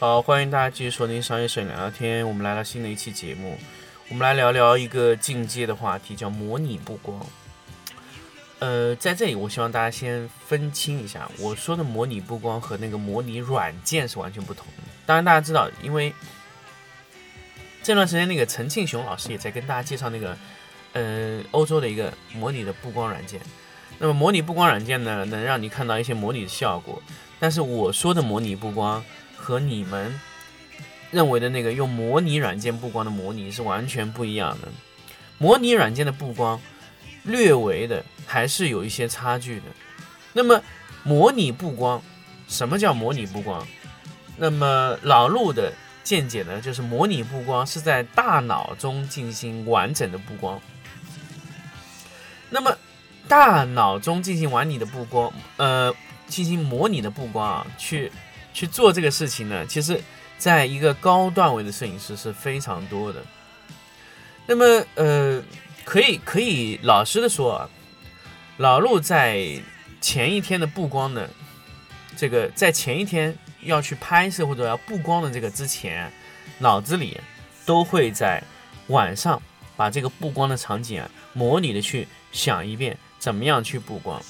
好，欢迎大家继续收听商业摄影聊聊天。我们来到新的一期节目，我们来聊聊一个进阶的话题，叫模拟布光。呃，在这里，我希望大家先分清一下，我说的模拟布光和那个模拟软件是完全不同的。当然，大家知道，因为这段时间那个陈庆雄老师也在跟大家介绍那个，呃，欧洲的一个模拟的布光软件。那么，模拟布光软件呢，能让你看到一些模拟的效果。但是，我说的模拟布光。和你们认为的那个用模拟软件布光的模拟是完全不一样的。模拟软件的布光略微的还是有一些差距的。那么模拟布光，什么叫模拟布光？那么老陆的见解呢，就是模拟布光是在大脑中进行完整的布光。那么大脑中进行完拟的布光，呃，进行模拟的布光啊，去。去做这个事情呢，其实，在一个高段位的摄影师是非常多的。那么，呃，可以可以老实的说啊，老陆在前一天的布光呢这个，在前一天要去拍摄或者要布光的这个之前，脑子里都会在晚上把这个布光的场景啊，模拟的去想一遍，怎么样去布光。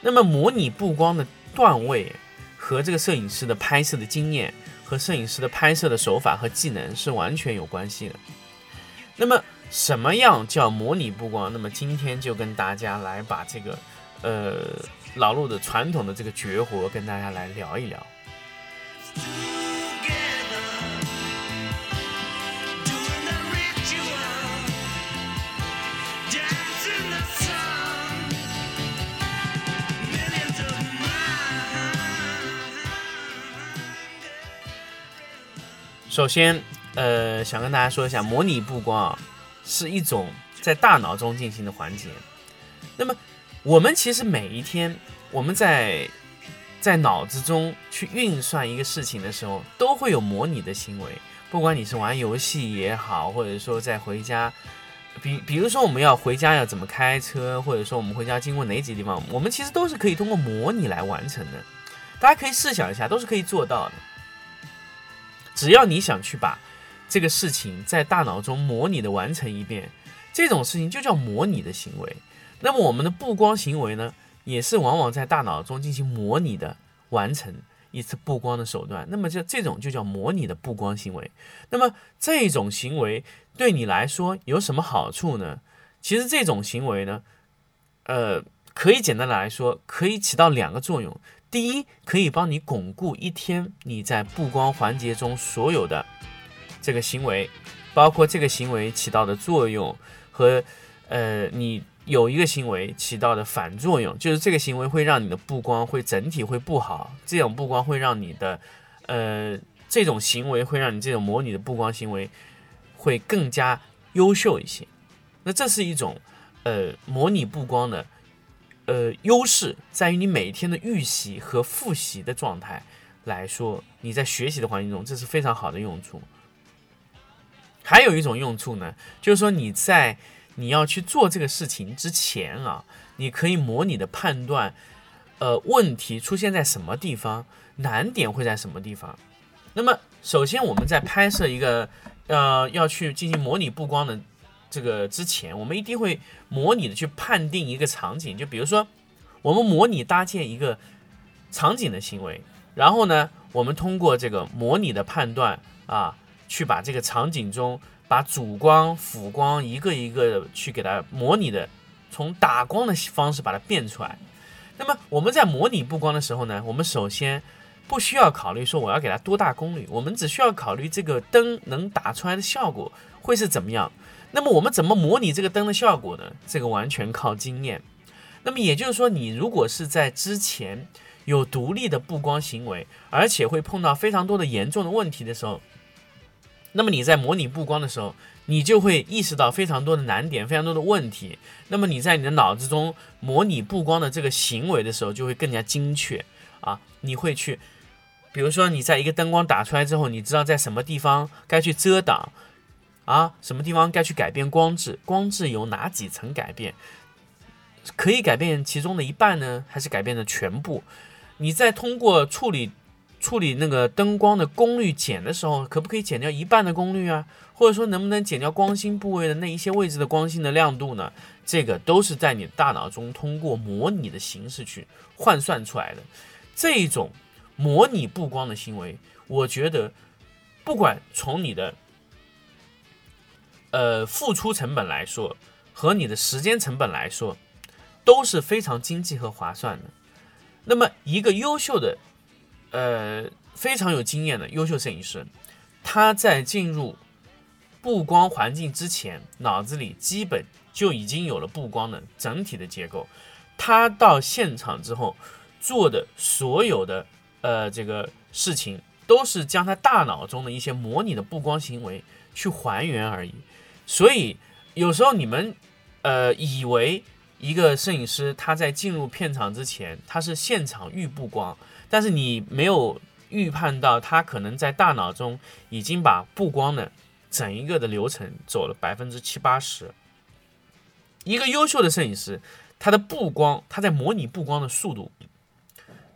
那么，模拟布光的。段位和这个摄影师的拍摄的经验和摄影师的拍摄的手法和技能是完全有关系的。那么，什么样叫模拟布光？那么今天就跟大家来把这个呃老陆的传统的这个绝活跟大家来聊一聊。首先，呃，想跟大家说一下，模拟布光啊，是一种在大脑中进行的环节。那么，我们其实每一天，我们在在脑子中去运算一个事情的时候，都会有模拟的行为。不管你是玩游戏也好，或者说在回家，比比如说我们要回家要怎么开车，或者说我们回家经过哪几个地方，我们其实都是可以通过模拟来完成的。大家可以试想一下，都是可以做到的。只要你想去把这个事情在大脑中模拟的完成一遍，这种事情就叫模拟的行为。那么我们的布光行为呢，也是往往在大脑中进行模拟的完成一次布光的手段。那么这这种就叫模拟的布光行为。那么这种行为对你来说有什么好处呢？其实这种行为呢，呃，可以简单的来说，可以起到两个作用。第一，可以帮你巩固一天你在布光环节中所有的这个行为，包括这个行为起到的作用和呃，你有一个行为起到的反作用，就是这个行为会让你的布光会整体会不好，这种布光会让你的呃这种行为会让你这种模拟的布光行为会更加优秀一些。那这是一种呃模拟布光的。呃，优势在于你每天的预习和复习的状态来说，你在学习的环境中，这是非常好的用处。还有一种用处呢，就是说你在你要去做这个事情之前啊，你可以模拟的判断，呃，问题出现在什么地方，难点会在什么地方。那么，首先我们在拍摄一个呃要去进行模拟布光的。这个之前，我们一定会模拟的去判定一个场景，就比如说，我们模拟搭建一个场景的行为，然后呢，我们通过这个模拟的判断啊，去把这个场景中把主光、辅光一个一个的去给它模拟的，从打光的方式把它变出来。那么我们在模拟布光的时候呢，我们首先不需要考虑说我要给它多大功率，我们只需要考虑这个灯能打出来的效果会是怎么样。那么我们怎么模拟这个灯的效果呢？这个完全靠经验。那么也就是说，你如果是在之前有独立的布光行为，而且会碰到非常多的严重的问题的时候，那么你在模拟布光的时候，你就会意识到非常多的难点，非常多的问题。那么你在你的脑子中模拟布光的这个行为的时候，就会更加精确啊！你会去，比如说你在一个灯光打出来之后，你知道在什么地方该去遮挡啊，什么地方该去改变光质，光质有哪几层改变，可以改变其中的一半呢，还是改变的全部？你在通过处理。处理那个灯光的功率减的时候，可不可以减掉一半的功率啊？或者说能不能减掉光心部位的那一些位置的光心的亮度呢？这个都是在你大脑中通过模拟的形式去换算出来的。这一种模拟布光的行为，我觉得不管从你的呃付出成本来说，和你的时间成本来说，都是非常经济和划算的。那么一个优秀的。呃，非常有经验的优秀摄影师，他在进入布光环境之前，脑子里基本就已经有了布光的整体的结构。他到现场之后做的所有的呃这个事情，都是将他大脑中的一些模拟的布光行为去还原而已。所以有时候你们呃以为一个摄影师他在进入片场之前，他是现场预布光。但是你没有预判到，他可能在大脑中已经把布光的整一个的流程走了百分之七八十。一个优秀的摄影师，他的布光，他在模拟布光的速度，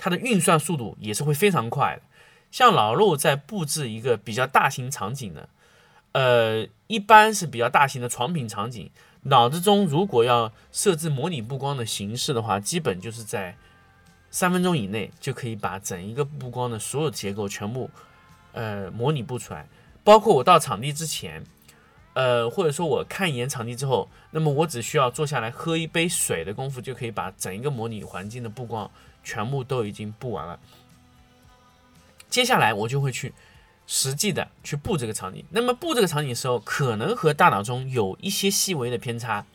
它的运算速度也是会非常快的。像老陆在布置一个比较大型场景的，呃，一般是比较大型的床品场景，脑子中如果要设置模拟布光的形式的话，基本就是在。三分钟以内就可以把整一个布光的所有结构全部，呃，模拟布出来。包括我到场地之前，呃，或者说我看一眼场地之后，那么我只需要坐下来喝一杯水的功夫，就可以把整一个模拟环境的布光全部都已经布完了。接下来我就会去实际的去布这个场景。那么布这个场景的时候，可能和大脑中有一些细微的偏差。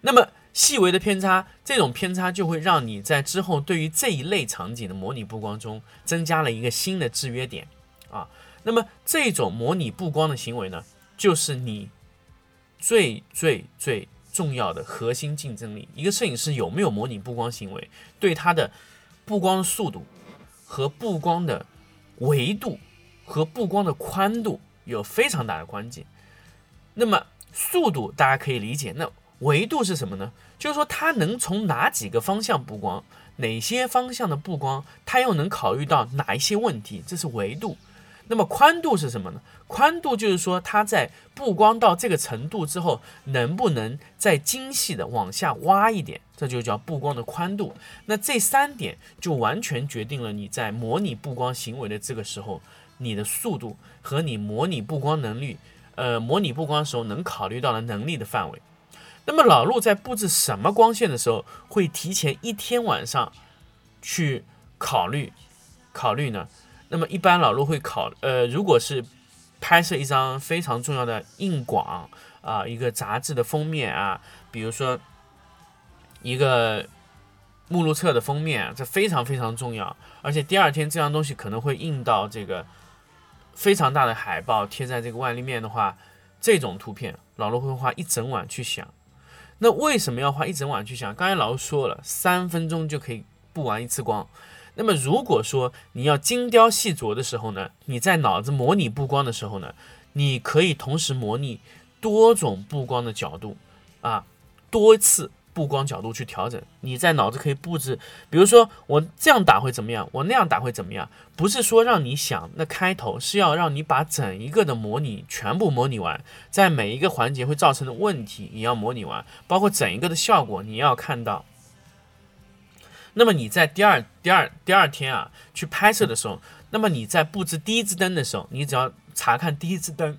那么。细微的偏差，这种偏差就会让你在之后对于这一类场景的模拟布光中增加了一个新的制约点啊。那么这种模拟布光的行为呢，就是你最最最重要的核心竞争力。一个摄影师有没有模拟布光行为，对他的布光速度和布光的维度和布光的宽度有非常大的关键。那么速度大家可以理解，那。维度是什么呢？就是说它能从哪几个方向布光，哪些方向的布光，它又能考虑到哪一些问题，这是维度。那么宽度是什么呢？宽度就是说它在布光到这个程度之后，能不能再精细的往下挖一点，这就叫布光的宽度。那这三点就完全决定了你在模拟布光行为的这个时候，你的速度和你模拟布光能力，呃，模拟布光的时候能考虑到的能力的范围。那么老陆在布置什么光线的时候，会提前一天晚上去考虑考虑呢？那么一般老陆会考，呃，如果是拍摄一张非常重要的硬广啊，一个杂志的封面啊，比如说一个目录册的封面，这非常非常重要，而且第二天这样东西可能会印到这个非常大的海报贴在这个外立面的话，这种图片老陆会花一整晚去想。那为什么要花一整晚去想？刚才老师说了，三分钟就可以布完一次光。那么如果说你要精雕细琢的时候呢，你在脑子模拟布光的时候呢，你可以同时模拟多种布光的角度啊，多次。布光角度去调整，你在脑子可以布置，比如说我这样打会怎么样，我那样打会怎么样？不是说让你想，那开头是要让你把整一个的模拟全部模拟完，在每一个环节会造成的问题你要模拟完，包括整一个的效果你要看到。那么你在第二、第二、第二天啊去拍摄的时候，那么你在布置第一支灯的时候，你只要查看第一支灯，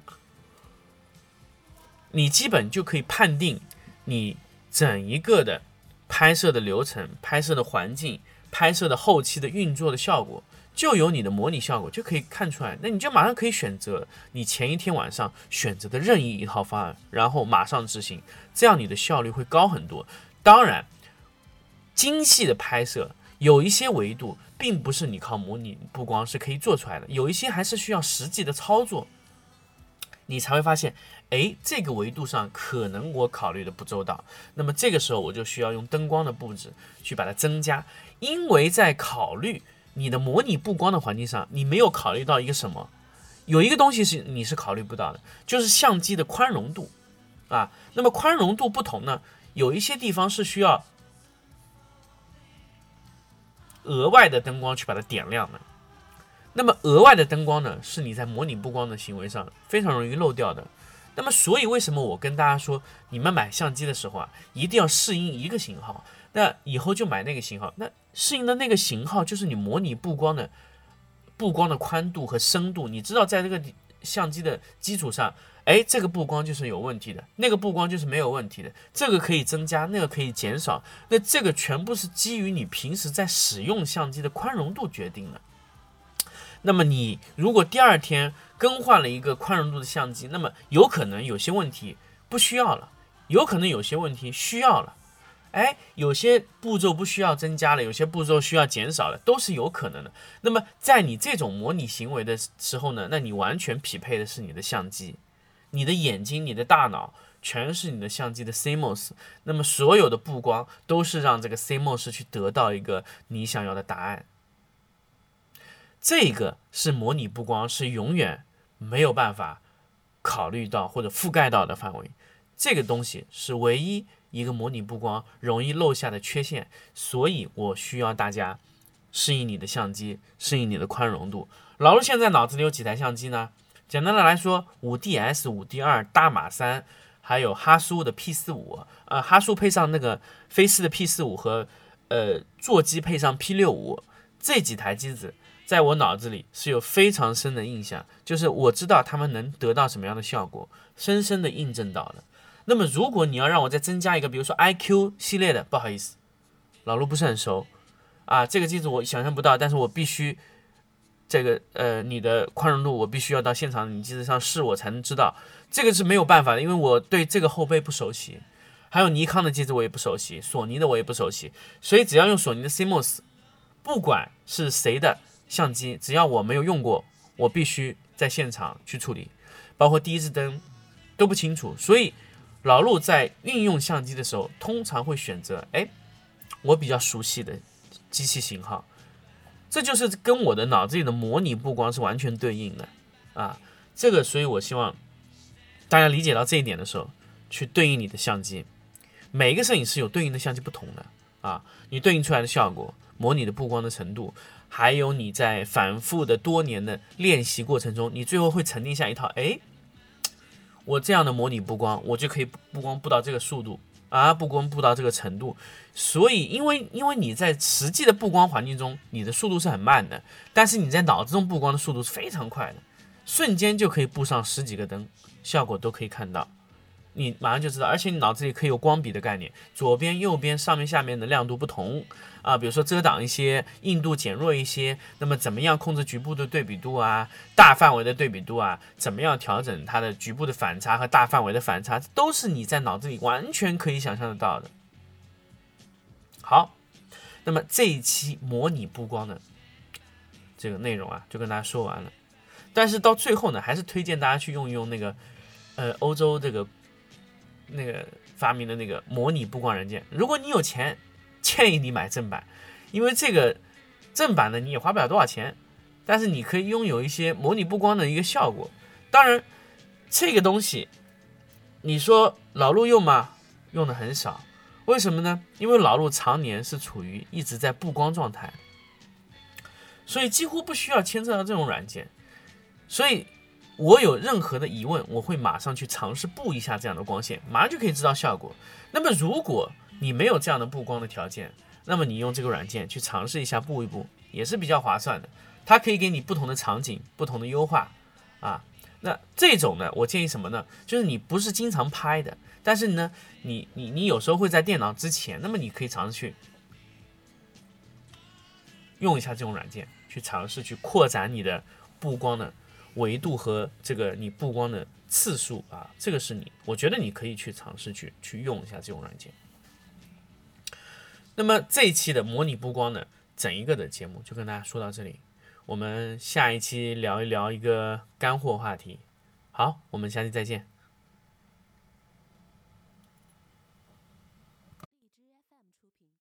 你基本就可以判定你。整一个的拍摄的流程、拍摄的环境、拍摄的后期的运作的效果，就有你的模拟效果，就可以看出来。那你就马上可以选择你前一天晚上选择的任意一套方案，然后马上执行，这样你的效率会高很多。当然，精细的拍摄有一些维度，并不是你靠模拟布光是可以做出来的，有一些还是需要实际的操作，你才会发现，哎，这个维度上可能我考虑的不周到。那么这个时候我就需要用灯光的布置去把它增加，因为在考虑。你的模拟布光的环境上，你没有考虑到一个什么？有一个东西是你是考虑不到的，就是相机的宽容度啊。那么宽容度不同呢，有一些地方是需要额外的灯光去把它点亮的。那么额外的灯光呢，是你在模拟布光的行为上非常容易漏掉的。那么所以为什么我跟大家说，你们买相机的时候啊，一定要适应一个型号。那以后就买那个型号，那适应的那个型号就是你模拟布光的布光的宽度和深度。你知道，在这个相机的基础上，哎，这个布光就是有问题的，那个布光就是没有问题的，这个可以增加，那个可以减少。那这个全部是基于你平时在使用相机的宽容度决定的。那么你如果第二天更换了一个宽容度的相机，那么有可能有些问题不需要了，有可能有些问题需要了。哎，有些步骤不需要增加了，有些步骤需要减少了，都是有可能的。那么在你这种模拟行为的时候呢，那你完全匹配的是你的相机，你的眼睛、你的大脑全是你的相机的 CMOS。那么所有的布光都是让这个 CMOS 去得到一个你想要的答案。这个是模拟布光是永远没有办法考虑到或者覆盖到的范围。这个东西是唯一。一个模拟布光容易漏下的缺陷，所以我需要大家适应你的相机，适应你的宽容度。老陆现在脑子里有几台相机呢？简单的来说，五 DS、五 D 二、大马三，还有哈苏的 P 四五，呃，哈苏配上那个飞思的 P 四五和呃座机配上 P 六五，这几台机子在我脑子里是有非常深的印象，就是我知道他们能得到什么样的效果，深深的印证到了。那么，如果你要让我再增加一个，比如说 IQ 系列的，不好意思，老陆不是很熟啊，这个机子我想象不到，但是我必须这个呃，你的宽容度我必须要到现场你机子上试，我才能知道，这个是没有办法的，因为我对这个后背不熟悉，还有尼康的机子我也不熟悉，索尼的我也不熟悉，所以只要用索尼的 CMOS，不管是谁的相机，只要我没有用过，我必须在现场去处理，包括第一支灯都不清楚，所以。老陆在运用相机的时候，通常会选择哎，我比较熟悉的机器型号，这就是跟我的脑子里的模拟布光是完全对应的啊。这个，所以我希望大家理解到这一点的时候，去对应你的相机。每一个摄影师有对应的相机不同的啊，你对应出来的效果、模拟的布光的程度，还有你在反复的多年的练习过程中，你最后会沉淀下一套哎。我这样的模拟布光，我就可以布光布到这个速度啊，布光布到这个程度。所以，因为因为你在实际的布光环境中，你的速度是很慢的，但是你在脑子中布光的速度是非常快的，瞬间就可以布上十几个灯，效果都可以看到。你马上就知道，而且你脑子里可以有光比的概念，左边、右边、上面、下面的亮度不同啊，比如说遮挡一些，硬度减弱一些，那么怎么样控制局部的对比度啊，大范围的对比度啊，怎么样调整它的局部的反差和大范围的反差，都是你在脑子里完全可以想象得到的。好，那么这一期模拟布光的这个内容啊，就跟大家说完了，但是到最后呢，还是推荐大家去用一用那个，呃，欧洲这个。那个发明的那个模拟布光软件，如果你有钱，建议你买正版，因为这个正版的你也花不了多少钱，但是你可以拥有一些模拟布光的一个效果。当然，这个东西你说老陆用吗？用的很少，为什么呢？因为老陆常年是处于一直在布光状态，所以几乎不需要牵扯到这种软件，所以。我有任何的疑问，我会马上去尝试布一下这样的光线，马上就可以知道效果。那么如果你没有这样的布光的条件，那么你用这个软件去尝试一下布一布，也是比较划算的。它可以给你不同的场景、不同的优化啊。那这种呢，我建议什么呢？就是你不是经常拍的，但是呢，你你你有时候会在电脑之前，那么你可以尝试去用一下这种软件，去尝试去扩展你的布光的维度和这个你布光的次数啊，这个是你，我觉得你可以去尝试去去用一下这种软件。那么这一期的模拟布光的整一个的节目就跟大家说到这里，我们下一期聊一聊一个干货话题。好，我们下期再见。